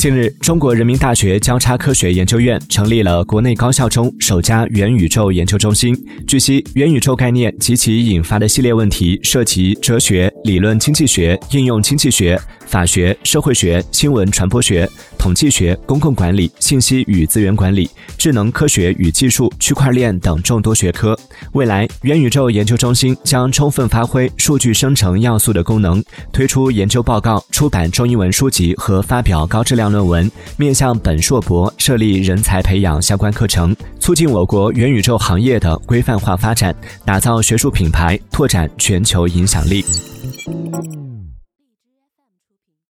近日，中国人民大学交叉科学研究院成立了国内高校中首家元宇宙研究中心。据悉，元宇宙概念及其引发的系列问题涉及哲学、理论经济学、应用经济学、法学、社会学、新闻传播学、统计学、公共管理、信息与资源管理、智能科学与技术、区块链等众多学科。未来，元宇宙研究中心将充分发挥数据生成要素的功能，推出研究报告、出版中英文书籍和发表高质量。论文面向本硕博设立人才培养相关课程，促进我国元宇宙行业的规范化发展，打造学术品牌，拓展全球影响力。Música